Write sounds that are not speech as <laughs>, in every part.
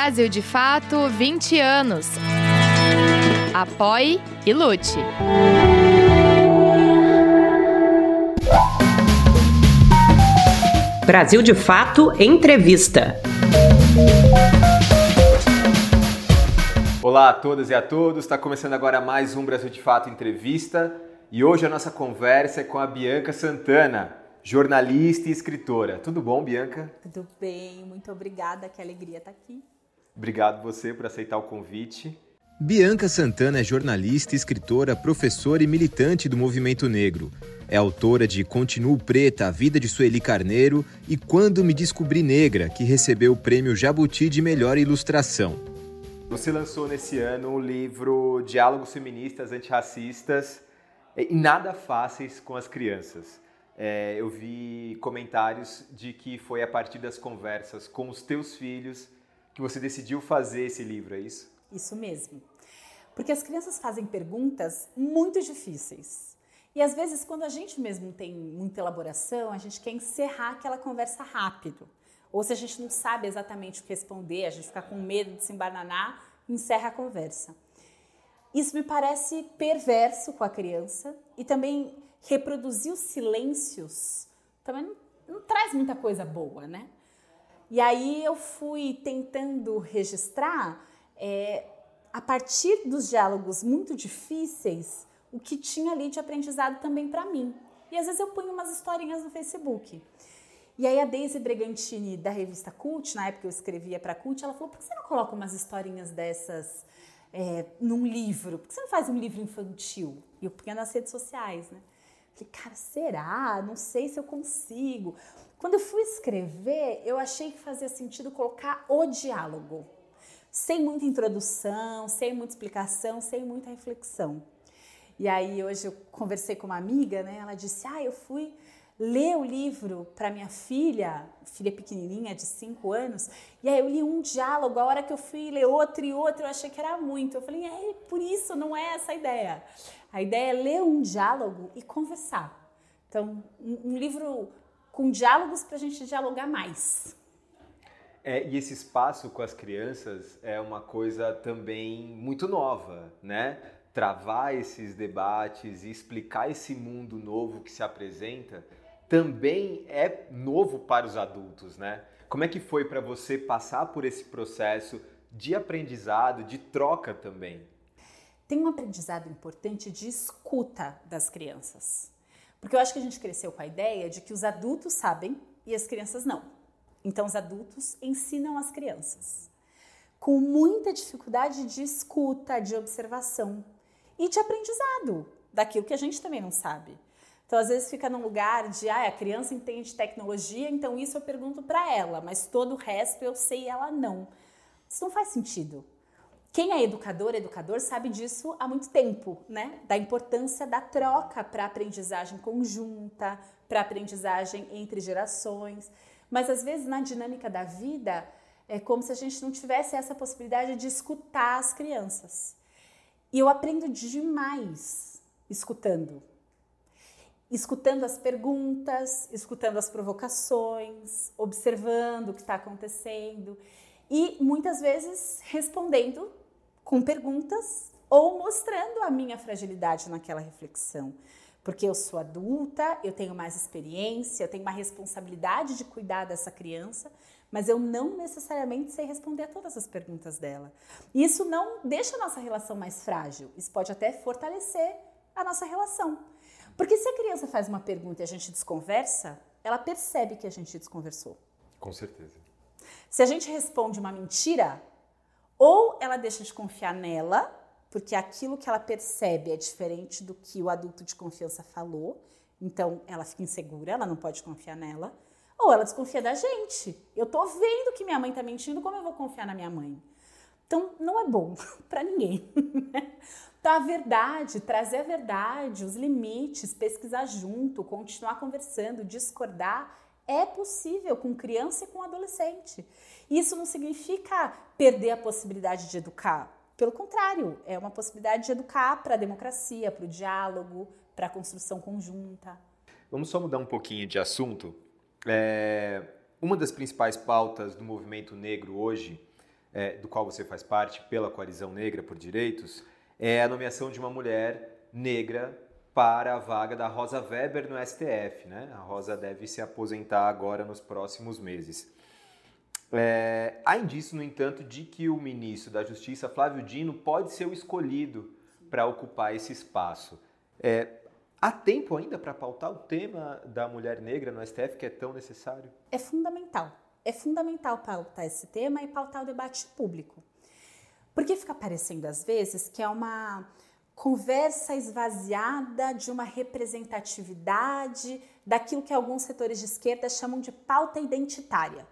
Brasil de Fato 20 anos. Apoie e lute. Brasil de Fato Entrevista. Olá a todas e a todos, está começando agora mais um Brasil de Fato Entrevista e hoje a nossa conversa é com a Bianca Santana, jornalista e escritora. Tudo bom, Bianca? Tudo bem, muito obrigada, que alegria estar aqui. Obrigado você por aceitar o convite. Bianca Santana é jornalista, escritora, professora e militante do movimento negro. É autora de Continuo Preta, A Vida de Sueli Carneiro e Quando Me Descobri Negra, que recebeu o prêmio Jabuti de Melhor Ilustração. Você lançou nesse ano o livro Diálogos Feministas Antirracistas e Nada Fáceis com as Crianças. É, eu vi comentários de que foi a partir das conversas com os teus filhos que você decidiu fazer esse livro, é isso? Isso mesmo. Porque as crianças fazem perguntas muito difíceis. E às vezes, quando a gente mesmo tem muita elaboração, a gente quer encerrar aquela conversa rápido. Ou se a gente não sabe exatamente o que responder, a gente fica com medo de se embananar, encerra a conversa. Isso me parece perverso com a criança e também reproduzir os silêncios também não, não traz muita coisa boa, né? E aí eu fui tentando registrar é, a partir dos diálogos muito difíceis, o que tinha ali de aprendizado também para mim. E às vezes eu ponho umas historinhas no Facebook. E aí a Daisy Bregantini, da revista Cult, na época eu escrevia para Cult, ela falou, por que você não coloca umas historinhas dessas é, num livro? Por que você não faz um livro infantil? E eu punha nas redes sociais, né? Falei, cara, será? Não sei se eu consigo. Quando eu fui escrever, eu achei que fazia sentido colocar o diálogo sem muita introdução, sem muita explicação, sem muita reflexão. E aí hoje eu conversei com uma amiga, né? Ela disse: "Ah, eu fui ler o livro para minha filha, filha pequenininha de 5 anos, e aí eu li um diálogo, a hora que eu fui ler outro e outro, eu achei que era muito. Eu falei: "É, por isso não é essa a ideia. A ideia é ler um diálogo e conversar. Então, um, um livro com diálogos para a gente dialogar mais. É, e esse espaço com as crianças é uma coisa também muito nova, né? Travar esses debates e explicar esse mundo novo que se apresenta também é novo para os adultos, né? Como é que foi para você passar por esse processo de aprendizado, de troca também? Tem um aprendizado importante de escuta das crianças. Porque eu acho que a gente cresceu com a ideia de que os adultos sabem e as crianças não. Então, os adultos ensinam as crianças com muita dificuldade de escuta, de observação e de aprendizado daquilo que a gente também não sabe. Então, às vezes fica num lugar de, ah, a criança entende tecnologia, então isso eu pergunto para ela, mas todo o resto eu sei e ela não. Isso não faz sentido. Quem é educador, educador, sabe disso há muito tempo, né? Da importância da troca para aprendizagem conjunta, para aprendizagem entre gerações. Mas às vezes na dinâmica da vida é como se a gente não tivesse essa possibilidade de escutar as crianças. E eu aprendo demais escutando. Escutando as perguntas, escutando as provocações, observando o que está acontecendo e muitas vezes respondendo com perguntas ou mostrando a minha fragilidade naquela reflexão porque eu sou adulta, eu tenho mais experiência, eu tenho uma responsabilidade de cuidar dessa criança, mas eu não necessariamente sei responder a todas as perguntas dela. E isso não deixa a nossa relação mais frágil, isso pode até fortalecer a nossa relação. Porque se a criança faz uma pergunta e a gente desconversa, ela percebe que a gente desconversou. Com certeza. Se a gente responde uma mentira, ou ela deixa de confiar nela porque aquilo que ela percebe é diferente do que o adulto de confiança falou, então ela fica insegura, ela não pode confiar nela, ou ela desconfia da gente. Eu tô vendo que minha mãe tá mentindo, como eu vou confiar na minha mãe? Então não é bom <laughs> para ninguém. Né? Então a verdade, trazer a verdade, os limites, pesquisar junto, continuar conversando, discordar, é possível com criança e com adolescente. Isso não significa perder a possibilidade de educar pelo contrário, é uma possibilidade de educar para a democracia, para o diálogo, para a construção conjunta. Vamos só mudar um pouquinho de assunto. É, uma das principais pautas do movimento negro hoje é, do qual você faz parte, pela Coalizão Negra por Direitos, é a nomeação de uma mulher negra para a vaga da Rosa Weber no STF. Né? A Rosa deve se aposentar agora nos próximos meses. É, há indício, no entanto, de que o ministro da Justiça, Flávio Dino, pode ser o escolhido para ocupar esse espaço. É, há tempo ainda para pautar o tema da mulher negra no STF, que é tão necessário? É fundamental. É fundamental pautar esse tema e pautar o debate público. Porque fica parecendo, às vezes, que é uma conversa esvaziada de uma representatividade daquilo que alguns setores de esquerda chamam de pauta identitária.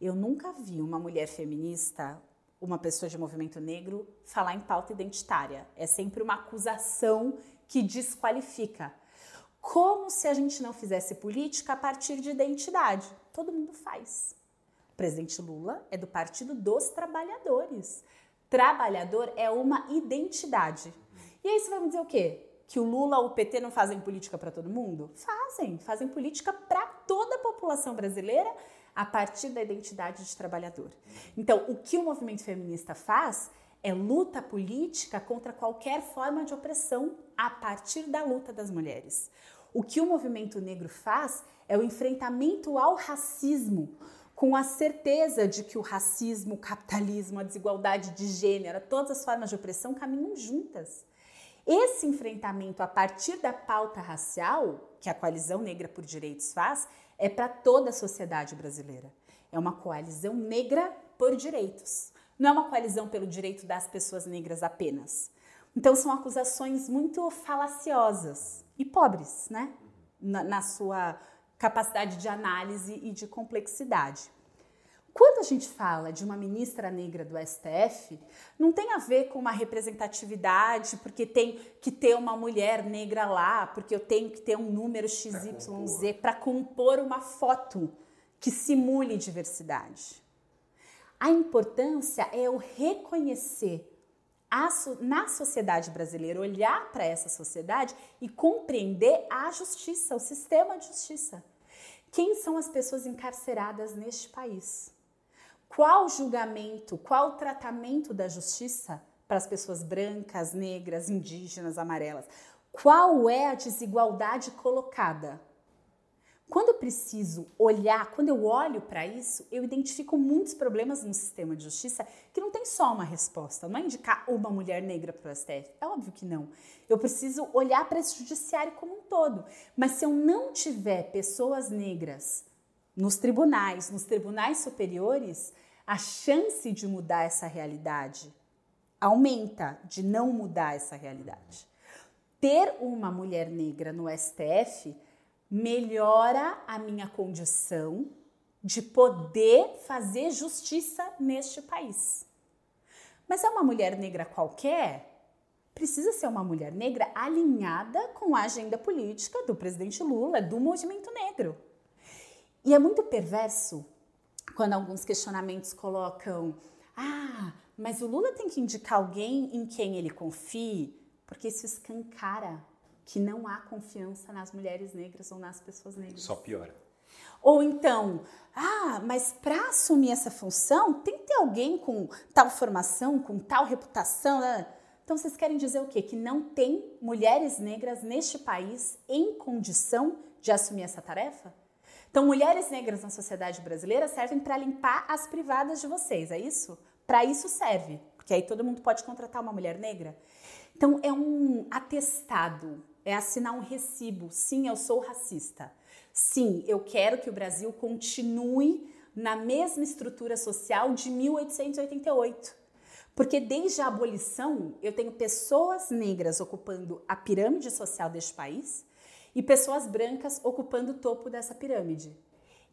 Eu nunca vi uma mulher feminista, uma pessoa de movimento negro, falar em pauta identitária. É sempre uma acusação que desqualifica. Como se a gente não fizesse política a partir de identidade. Todo mundo faz. O presidente Lula é do Partido dos Trabalhadores. Trabalhador é uma identidade. E aí você vai me dizer o quê? Que o Lula ou o PT não fazem política para todo mundo? Fazem, fazem política para toda a população brasileira a partir da identidade de trabalhador. Então, o que o movimento feminista faz é luta política contra qualquer forma de opressão a partir da luta das mulheres. O que o movimento negro faz é o enfrentamento ao racismo, com a certeza de que o racismo, o capitalismo, a desigualdade de gênero, todas as formas de opressão caminham juntas. Esse enfrentamento a partir da pauta racial, que a Coalizão Negra por Direitos faz, é para toda a sociedade brasileira. É uma coalizão negra por direitos. Não é uma coalizão pelo direito das pessoas negras apenas. Então são acusações muito falaciosas e pobres, né? Na, na sua capacidade de análise e de complexidade. Quando a gente fala de uma ministra negra do STF, não tem a ver com uma representatividade, porque tem que ter uma mulher negra lá, porque eu tenho que ter um número XYZ para compor uma foto que simule diversidade. A importância é o reconhecer a, na sociedade brasileira, olhar para essa sociedade e compreender a justiça, o sistema de justiça. Quem são as pessoas encarceradas neste país? Qual julgamento, qual tratamento da justiça para as pessoas brancas, negras, indígenas, amarelas? Qual é a desigualdade colocada? Quando eu preciso olhar, quando eu olho para isso, eu identifico muitos problemas no sistema de justiça que não tem só uma resposta, não é indicar uma mulher negra para o STF, é óbvio que não. Eu preciso olhar para esse judiciário como um todo. Mas se eu não tiver pessoas negras nos tribunais, nos tribunais superiores, a chance de mudar essa realidade aumenta, de não mudar essa realidade. Ter uma mulher negra no STF melhora a minha condição de poder fazer justiça neste país. Mas é uma mulher negra qualquer? Precisa ser uma mulher negra alinhada com a agenda política do presidente Lula, do movimento negro. E é muito perverso quando alguns questionamentos colocam: ah, mas o Lula tem que indicar alguém em quem ele confie, porque isso escancara que não há confiança nas mulheres negras ou nas pessoas negras. Só piora. Ou então, ah, mas para assumir essa função tem que ter alguém com tal formação, com tal reputação. Né? Então vocês querem dizer o quê? Que não tem mulheres negras neste país em condição de assumir essa tarefa? Então, mulheres negras na sociedade brasileira servem para limpar as privadas de vocês, é isso? Para isso serve, porque aí todo mundo pode contratar uma mulher negra. Então, é um atestado, é assinar um recibo. Sim, eu sou racista. Sim, eu quero que o Brasil continue na mesma estrutura social de 1888. Porque desde a abolição eu tenho pessoas negras ocupando a pirâmide social deste país e pessoas brancas ocupando o topo dessa pirâmide.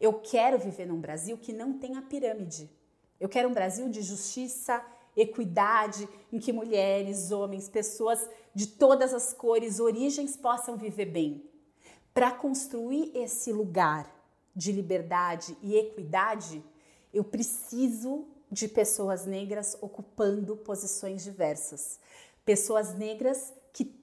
Eu quero viver num Brasil que não tenha pirâmide. Eu quero um Brasil de justiça, equidade, em que mulheres, homens, pessoas de todas as cores, origens possam viver bem. Para construir esse lugar de liberdade e equidade, eu preciso de pessoas negras ocupando posições diversas. Pessoas negras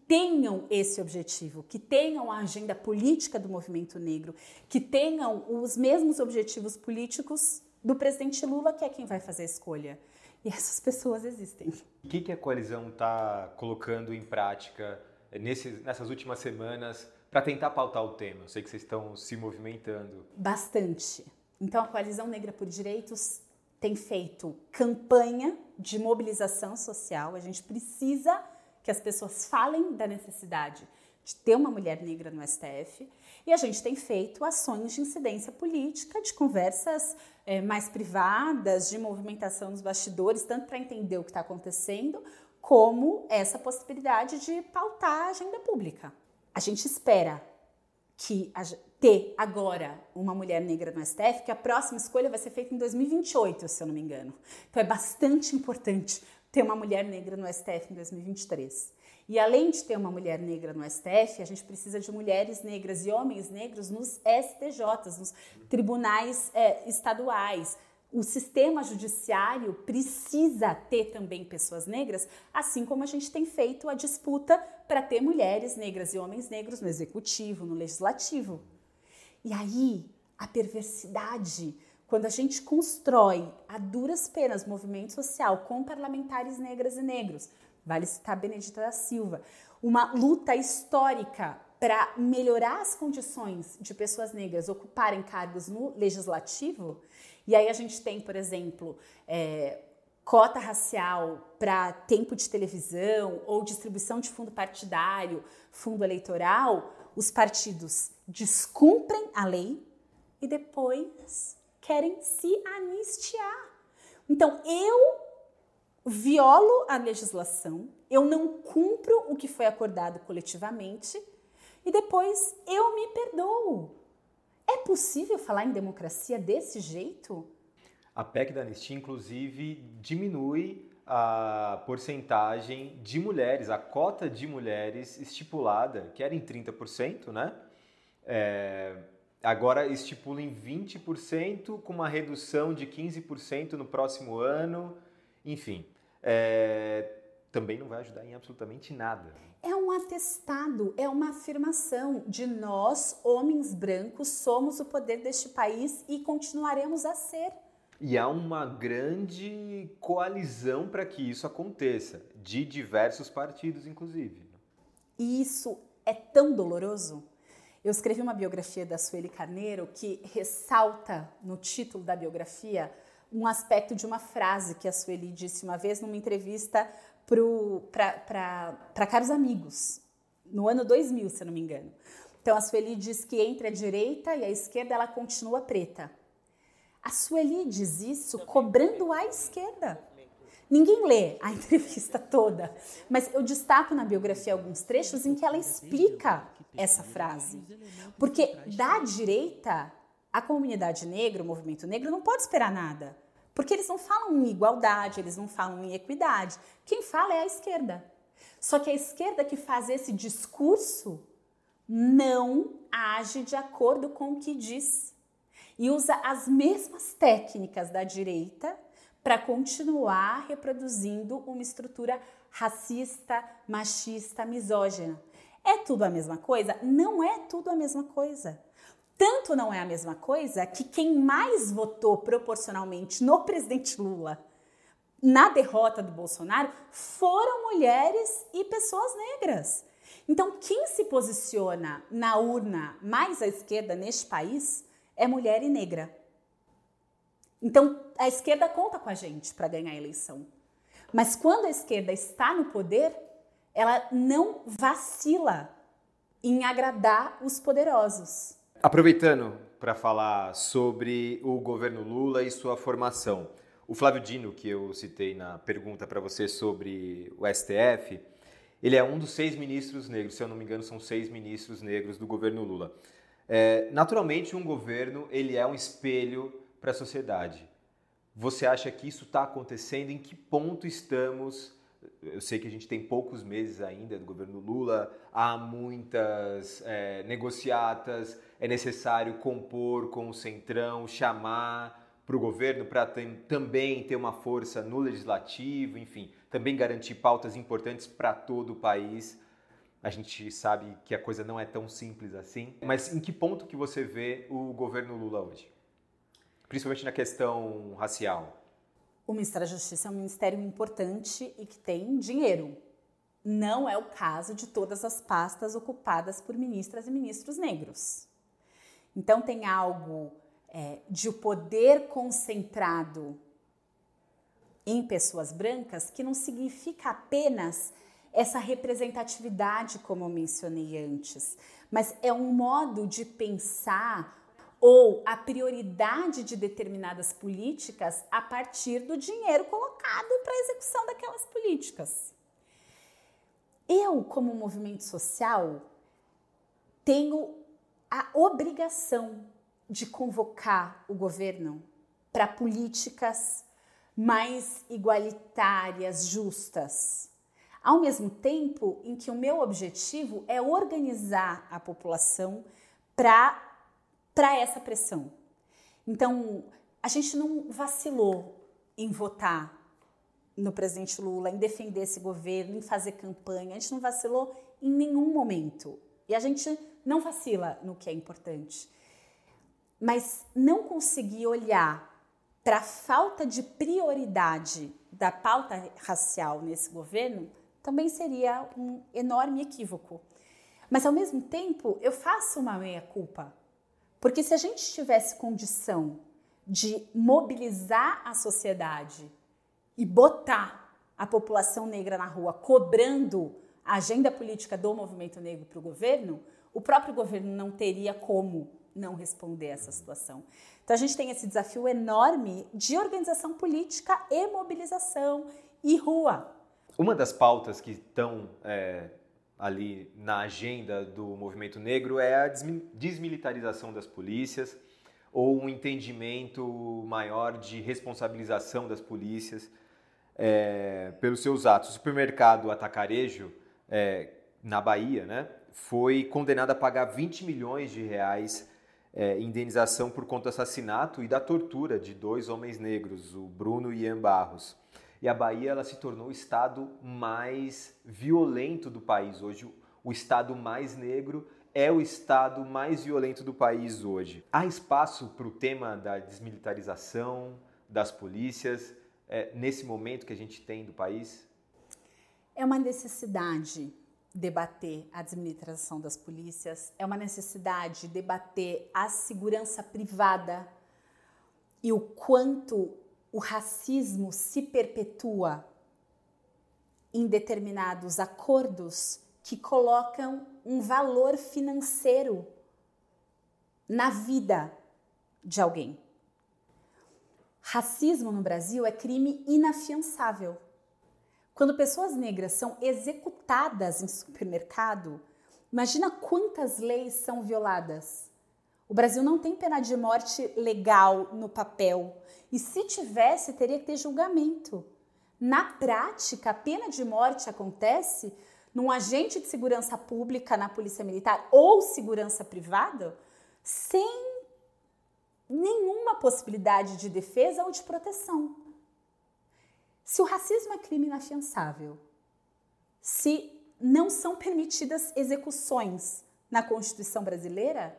tenham esse objetivo, que tenham a agenda política do movimento negro, que tenham os mesmos objetivos políticos do presidente Lula, que é quem vai fazer a escolha. E essas <laughs> pessoas existem. O que, que a coalizão está colocando em prática nesse, nessas últimas semanas para tentar pautar o tema? Eu sei que vocês estão se movimentando. Bastante. Então, a Coalizão Negra por Direitos tem feito campanha de mobilização social. A gente precisa que as pessoas falem da necessidade de ter uma mulher negra no STF. E a gente tem feito ações de incidência política, de conversas é, mais privadas, de movimentação nos bastidores, tanto para entender o que está acontecendo, como essa possibilidade de pautar a agenda pública. A gente espera que a, ter agora uma mulher negra no STF, que a próxima escolha vai ser feita em 2028, se eu não me engano. Então é bastante importante ter uma mulher negra no STF em 2023. E além de ter uma mulher negra no STF, a gente precisa de mulheres negras e homens negros nos STJs, nos tribunais é, estaduais. O sistema judiciário precisa ter também pessoas negras, assim como a gente tem feito a disputa para ter mulheres negras e homens negros no executivo, no legislativo. E aí, a perversidade, quando a gente constrói a duras penas movimento social com parlamentares negras e negros, vale citar Benedita da Silva, uma luta histórica para melhorar as condições de pessoas negras ocuparem cargos no legislativo. E aí a gente tem, por exemplo, é, cota racial para tempo de televisão ou distribuição de fundo partidário, fundo eleitoral, os partidos descumprem a lei e depois querem se anistiar. Então, eu violo a legislação, eu não cumpro o que foi acordado coletivamente e depois eu me perdoo. É possível falar em democracia desse jeito? A PEC da anistia, inclusive, diminui a porcentagem de mulheres, a cota de mulheres estipulada, que era em 30%, né? É, agora estipula em 20%, com uma redução de 15% no próximo ano. Enfim, é, também não vai ajudar em absolutamente nada. É um atestado, é uma afirmação de nós, homens brancos, somos o poder deste país e continuaremos a ser. E há uma grande coalizão para que isso aconteça, de diversos partidos, inclusive. E isso é tão doloroso. Eu escrevi uma biografia da Sueli Carneiro que ressalta no título da biografia um aspecto de uma frase que a Sueli disse uma vez numa entrevista para caros amigos, no ano 2000, se eu não me engano. Então a Sueli diz que entre a direita e a esquerda ela continua preta. A Sueli diz isso cobrando a esquerda. Ninguém lê a <laughs> entrevista toda, mas eu destaco na biografia alguns trechos em que ela explica essa frase. Porque da direita a comunidade negra, o movimento negro, não pode esperar nada. Porque eles não falam em igualdade, eles não falam em equidade. Quem fala é a esquerda. Só que a esquerda que faz esse discurso não age de acordo com o que diz. E usa as mesmas técnicas da direita para continuar reproduzindo uma estrutura racista, machista, misógina. É tudo a mesma coisa? Não é tudo a mesma coisa. Tanto não é a mesma coisa que quem mais votou proporcionalmente no presidente Lula na derrota do Bolsonaro foram mulheres e pessoas negras. Então, quem se posiciona na urna mais à esquerda neste país é mulher e negra. Então, a esquerda conta com a gente para ganhar a eleição. Mas quando a esquerda está no poder, ela não vacila em agradar os poderosos. Aproveitando para falar sobre o governo Lula e sua formação, o Flávio Dino, que eu citei na pergunta para você sobre o STF, ele é um dos seis ministros negros, se eu não me engano, são seis ministros negros do governo Lula. É, naturalmente, um governo ele é um espelho para a sociedade. Você acha que isso está acontecendo? Em que ponto estamos eu sei que a gente tem poucos meses ainda do governo Lula, há muitas é, negociatas, é necessário compor com o Centrão, chamar para o governo para também ter uma força no legislativo, enfim, também garantir pautas importantes para todo o país. A gente sabe que a coisa não é tão simples assim, mas em que ponto que você vê o governo Lula hoje? Principalmente na questão racial o Ministério da Justiça é um ministério importante e que tem dinheiro. Não é o caso de todas as pastas ocupadas por ministras e ministros negros. Então, tem algo é, de o poder concentrado em pessoas brancas que não significa apenas essa representatividade, como eu mencionei antes, mas é um modo de pensar ou a prioridade de determinadas políticas a partir do dinheiro colocado para a execução daquelas políticas. Eu, como movimento social, tenho a obrigação de convocar o governo para políticas mais igualitárias, justas. Ao mesmo tempo em que o meu objetivo é organizar a população para para essa pressão. Então, a gente não vacilou em votar no presidente Lula, em defender esse governo, em fazer campanha. A gente não vacilou em nenhum momento. E a gente não vacila no que é importante. Mas não conseguir olhar para a falta de prioridade da pauta racial nesse governo também seria um enorme equívoco. Mas ao mesmo tempo, eu faço uma meia-culpa porque se a gente tivesse condição de mobilizar a sociedade e botar a população negra na rua cobrando a agenda política do movimento negro para o governo, o próprio governo não teria como não responder a essa situação. Então a gente tem esse desafio enorme de organização política e mobilização e rua. Uma das pautas que estão é, ali na agenda do movimento negro é a desmilitarização das polícias ou um entendimento maior de responsabilização das polícias é, pelos seus atos. O supermercado Atacarejo, é, na Bahia, né, foi condenado a pagar 20 milhões de reais é, indenização por conta do assassinato e da tortura de dois homens negros, o Bruno e Ian Barros. E a Bahia ela se tornou o estado mais violento do país hoje. O estado mais negro é o estado mais violento do país hoje. Há espaço para o tema da desmilitarização das polícias é, nesse momento que a gente tem do país? É uma necessidade debater a desmilitarização das polícias, é uma necessidade debater a segurança privada e o quanto o racismo se perpetua em determinados acordos que colocam um valor financeiro na vida de alguém. Racismo no Brasil é crime inafiançável. Quando pessoas negras são executadas em supermercado, imagina quantas leis são violadas. O Brasil não tem pena de morte legal no papel. E se tivesse, teria que ter julgamento. Na prática, a pena de morte acontece num agente de segurança pública na Polícia Militar ou segurança privada sem nenhuma possibilidade de defesa ou de proteção. Se o racismo é crime inafiançável, se não são permitidas execuções na Constituição brasileira,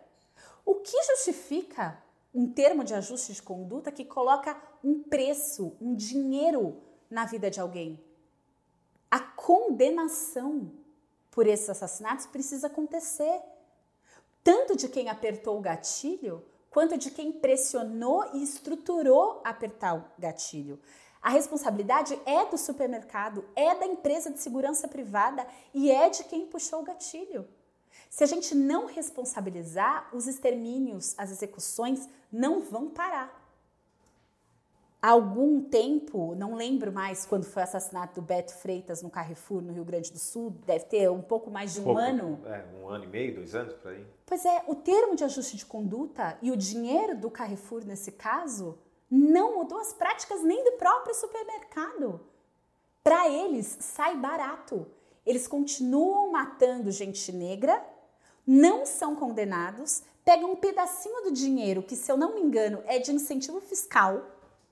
o que justifica um termo de ajuste de conduta que coloca um preço, um dinheiro na vida de alguém? A condenação por esses assassinatos precisa acontecer. Tanto de quem apertou o gatilho, quanto de quem pressionou e estruturou apertar o gatilho. A responsabilidade é do supermercado, é da empresa de segurança privada e é de quem puxou o gatilho. Se a gente não responsabilizar, os extermínios, as execuções não vão parar. Há algum tempo, não lembro mais quando foi o assassinato do Beto Freitas no Carrefour, no Rio Grande do Sul, deve ter um pouco mais de um, pouco, ano. É, um ano e meio, dois anos por aí. Pois é, o termo de ajuste de conduta e o dinheiro do Carrefour nesse caso não mudou as práticas nem do próprio supermercado. Para eles, sai barato. Eles continuam matando gente negra não são condenados, pegam um pedacinho do dinheiro, que se eu não me engano é de incentivo fiscal,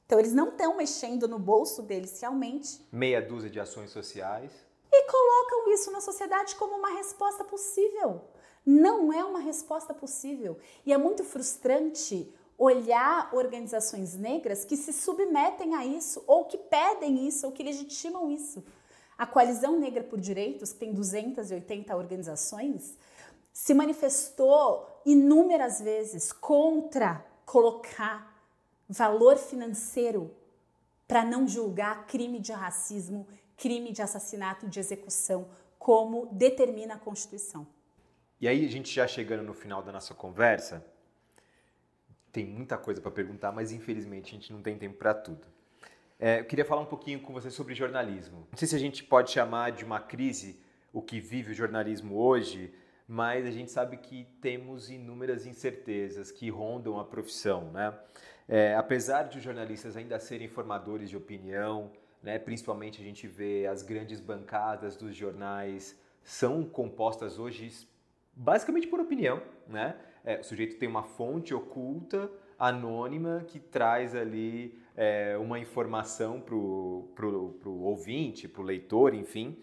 então eles não estão mexendo no bolso deles realmente. Meia dúzia de ações sociais. E colocam isso na sociedade como uma resposta possível. Não é uma resposta possível. E é muito frustrante olhar organizações negras que se submetem a isso, ou que pedem isso, ou que legitimam isso. A Coalizão Negra por Direitos, que tem 280 organizações, se manifestou inúmeras vezes contra colocar valor financeiro para não julgar crime de racismo, crime de assassinato, de execução, como determina a Constituição. E aí, a gente já chegando no final da nossa conversa, tem muita coisa para perguntar, mas infelizmente a gente não tem tempo para tudo. É, eu queria falar um pouquinho com você sobre jornalismo. Não sei se a gente pode chamar de uma crise o que vive o jornalismo hoje, mas a gente sabe que temos inúmeras incertezas que rondam a profissão, né? É, apesar de os jornalistas ainda serem formadores de opinião, né, principalmente a gente vê as grandes bancadas dos jornais são compostas hoje basicamente por opinião, né? É, o sujeito tem uma fonte oculta, anônima, que traz ali é, uma informação para o ouvinte, para o leitor, enfim.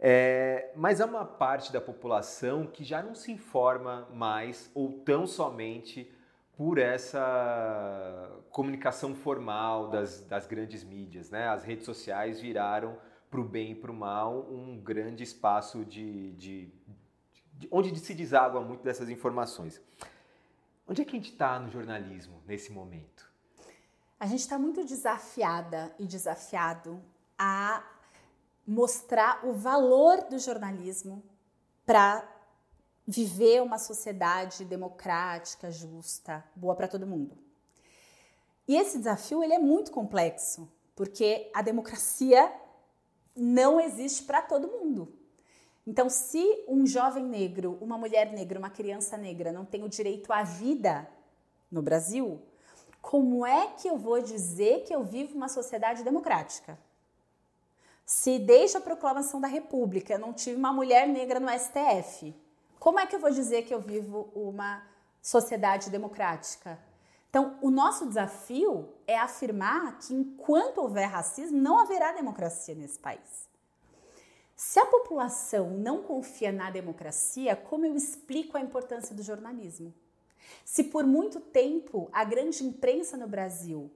É, mas há uma parte da população que já não se informa mais ou tão somente por essa comunicação formal das, das grandes mídias. Né? As redes sociais viraram, para o bem e para o mal, um grande espaço de, de, de, onde se deságua muito dessas informações. Onde é que a gente está no jornalismo nesse momento? A gente está muito desafiada e desafiado a mostrar o valor do jornalismo para viver uma sociedade democrática, justa, boa para todo mundo. E esse desafio ele é muito complexo, porque a democracia não existe para todo mundo. Então, se um jovem negro, uma mulher negra, uma criança negra não tem o direito à vida no Brasil, como é que eu vou dizer que eu vivo uma sociedade democrática? Se desde a proclamação da República eu não tive uma mulher negra no STF, como é que eu vou dizer que eu vivo uma sociedade democrática? Então, o nosso desafio é afirmar que enquanto houver racismo, não haverá democracia nesse país. Se a população não confia na democracia, como eu explico a importância do jornalismo? Se por muito tempo a grande imprensa no Brasil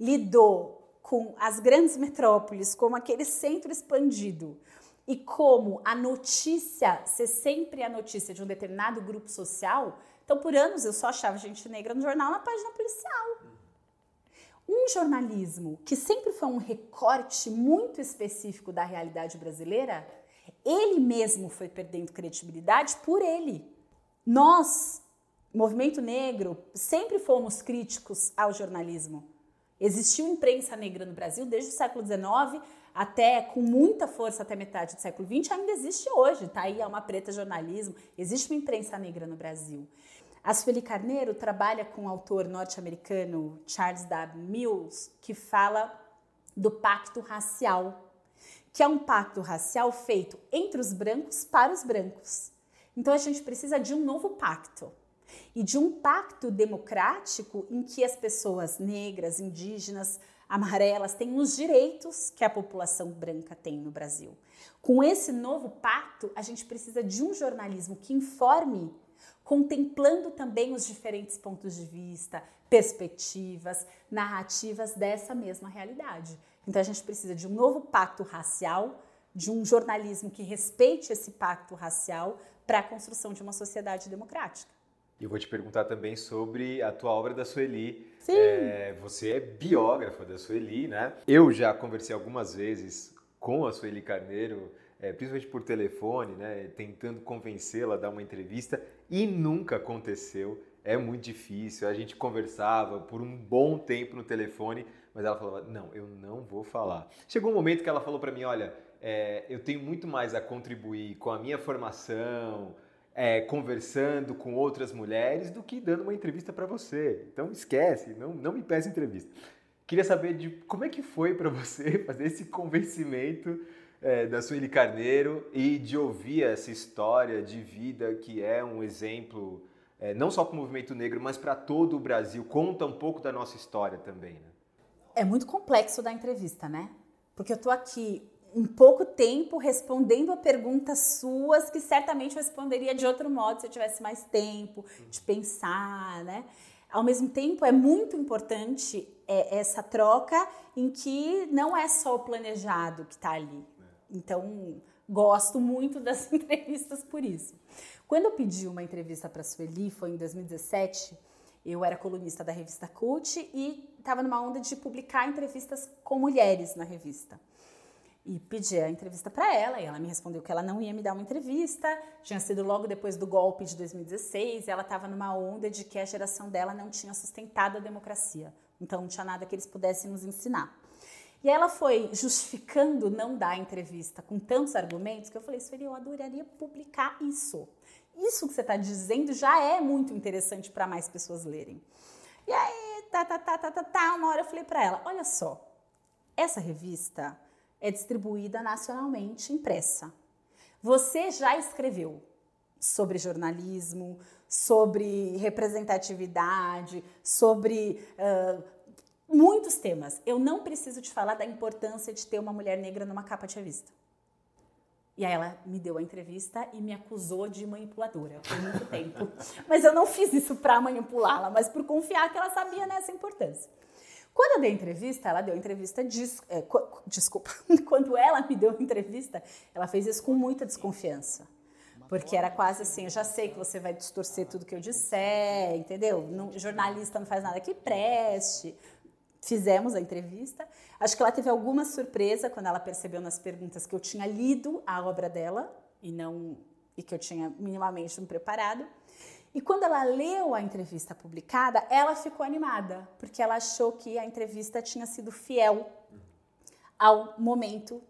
lidou com as grandes metrópoles como aquele centro expandido, e como a notícia ser sempre a notícia de um determinado grupo social, então por anos eu só achava gente negra no jornal na página policial. Um jornalismo que sempre foi um recorte muito específico da realidade brasileira, ele mesmo foi perdendo credibilidade por ele. Nós, movimento negro, sempre fomos críticos ao jornalismo. Existiu imprensa negra no Brasil desde o século XIX até com muita força até metade do século XX, ainda existe hoje. Tá aí, é uma preta jornalismo, existe uma imprensa negra no Brasil. A Sueli Carneiro trabalha com o autor norte-americano Charles W. Mills, que fala do pacto racial, que é um pacto racial feito entre os brancos para os brancos. Então a gente precisa de um novo pacto e de um pacto democrático em que as pessoas negras, indígenas, amarelas têm os direitos que a população branca tem no Brasil. Com esse novo pacto, a gente precisa de um jornalismo que informe, contemplando também os diferentes pontos de vista, perspectivas, narrativas dessa mesma realidade. Então a gente precisa de um novo pacto racial, de um jornalismo que respeite esse pacto racial para a construção de uma sociedade democrática. E eu vou te perguntar também sobre a tua obra da Sueli. Sim. É, você é biógrafa da Sueli, né? Eu já conversei algumas vezes com a Sueli Carneiro, é, principalmente por telefone, né? Tentando convencê-la a dar uma entrevista e nunca aconteceu. É muito difícil. A gente conversava por um bom tempo no telefone, mas ela falava: Não, eu não vou falar. Chegou um momento que ela falou para mim: Olha, é, eu tenho muito mais a contribuir com a minha formação é, conversando com outras mulheres do que dando uma entrevista para você. Então esquece, não, não me peça entrevista. Queria saber de como é que foi para você <laughs> fazer esse convencimento é, da Sueli Carneiro e de ouvir essa história de vida que é um exemplo é, não só para o movimento negro, mas para todo o Brasil. Conta um pouco da nossa história também. Né? É muito complexo da entrevista, né? Porque eu tô aqui um pouco tempo respondendo a perguntas suas que certamente eu responderia de outro modo se eu tivesse mais tempo de pensar, né? Ao mesmo tempo, é muito importante é, essa troca em que não é só o planejado que está ali. Então, gosto muito <laughs> das entrevistas por isso. Quando eu pedi uma entrevista para a Sueli, foi em 2017, eu era colunista da revista Cult e estava numa onda de publicar entrevistas com mulheres na revista e pedi a entrevista para ela e ela me respondeu que ela não ia me dar uma entrevista. Tinha sido logo depois do golpe de 2016 e ela estava numa onda de que a geração dela não tinha sustentado a democracia. Então não tinha nada que eles pudessem nos ensinar. E ela foi justificando não dar a entrevista com tantos argumentos que eu falei, Sueli, eu adoraria publicar isso. Isso que você está dizendo já é muito interessante para mais pessoas lerem. E aí, tá, tá, tá, tá, tá, tá, uma hora eu falei para ela, olha só, essa revista é distribuída nacionalmente impressa. Você já escreveu sobre jornalismo, sobre representatividade, sobre uh, muitos temas. Eu não preciso te falar da importância de ter uma mulher negra numa capa de revista. E aí ela me deu a entrevista e me acusou de manipuladora por muito tempo. <laughs> Mas eu não fiz isso para manipulá-la, mas por confiar que ela sabia nessa importância. Quando eu dei entrevista, ela deu entrevista. Des, é, desculpa. <laughs> Quando ela me deu entrevista, ela fez isso com muita desconfiança. Porque era quase assim: eu já sei que você vai distorcer tudo que eu disser, entendeu? Não, jornalista não faz nada que preste. Fizemos a entrevista. Acho que ela teve alguma surpresa quando ela percebeu nas perguntas que eu tinha lido a obra dela e não e que eu tinha minimamente me preparado. E quando ela leu a entrevista publicada, ela ficou animada, porque ela achou que a entrevista tinha sido fiel ao momento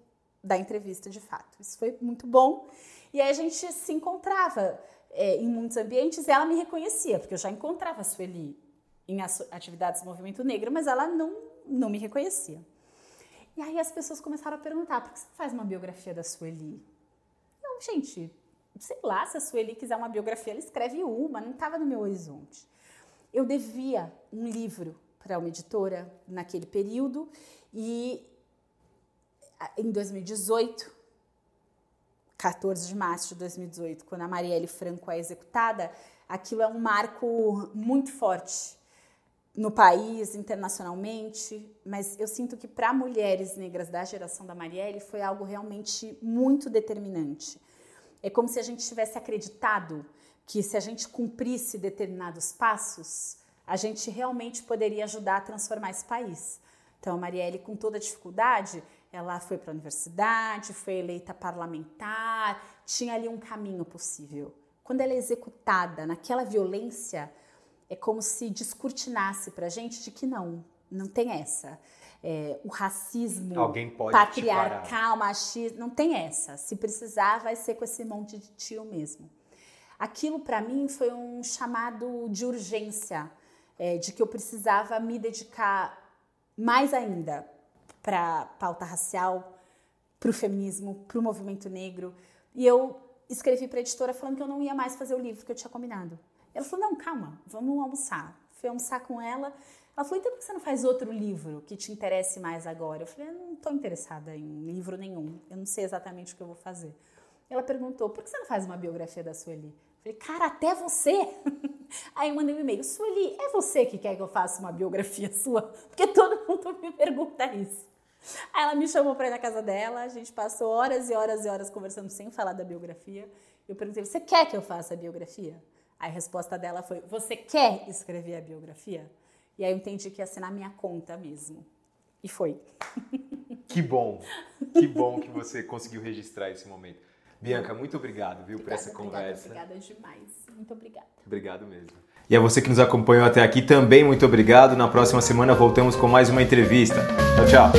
da entrevista de fato. Isso foi muito bom. E aí a gente se encontrava é, em muitos ambientes ela me reconhecia, porque eu já encontrava a Sueli em atividades do movimento negro, mas ela não, não me reconhecia. E aí as pessoas começaram a perguntar: por que você faz uma biografia da Sueli? Eu, gente, sei lá, se a Sueli quiser uma biografia, ela escreve uma, não estava no meu horizonte. Eu devia um livro para uma editora naquele período e em 2018, 14 de março de 2018, quando a Marielle Franco é executada, aquilo é um marco muito forte no país, internacionalmente, mas eu sinto que para mulheres negras da geração da Marielle foi algo realmente muito determinante. É como se a gente tivesse acreditado que se a gente cumprisse determinados passos, a gente realmente poderia ajudar a transformar esse país. Então, a Marielle, com toda dificuldade, ela foi para a universidade, foi eleita parlamentar, tinha ali um caminho possível. Quando ela é executada naquela violência, é como se descortinasse para a gente de que não, não tem essa é, o racismo patriarcal, machismo, não tem essa. Se precisar, vai ser com esse monte de tio mesmo. Aquilo para mim foi um chamado de urgência, é, de que eu precisava me dedicar mais ainda para pauta racial, para o feminismo, para o movimento negro. E eu escrevi para a editora falando que eu não ia mais fazer o livro que eu tinha combinado. Ela falou: não, calma, vamos almoçar. Fui almoçar com ela. Ela falou, então por que você não faz outro livro que te interesse mais agora? Eu falei, eu não estou interessada em livro nenhum, eu não sei exatamente o que eu vou fazer. Ela perguntou, por que você não faz uma biografia da Sueli? Eu falei, cara, até você? <laughs> Aí eu mandei um e-mail, Sueli, é você que quer que eu faça uma biografia <laughs> sua? Porque todo mundo me pergunta isso. Aí ela me chamou para ir na casa dela, a gente passou horas e horas e horas conversando sem falar da biografia. Eu perguntei, você quer que eu faça a biografia? Aí a resposta dela foi, você quer escrever a biografia? E aí eu entendi que ia ser na minha conta mesmo. E foi. Que bom, que bom que você conseguiu registrar esse momento. Bianca, muito obrigado, viu, obrigada, por essa conversa. Obrigada, obrigada demais. Muito obrigada. Obrigado mesmo. E a você que nos acompanhou até aqui também, muito obrigado. Na próxima semana voltamos com mais uma entrevista. Tchau, tchau.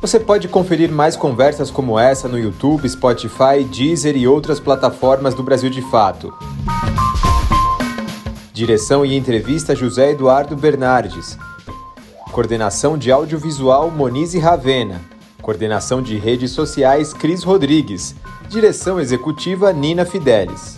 Você pode conferir mais conversas como essa no YouTube, Spotify, Deezer e outras plataformas do Brasil de Fato. Direção e entrevista José Eduardo Bernardes. Coordenação de audiovisual Monize Ravena. Coordenação de redes sociais Cris Rodrigues. Direção executiva Nina Fidelis.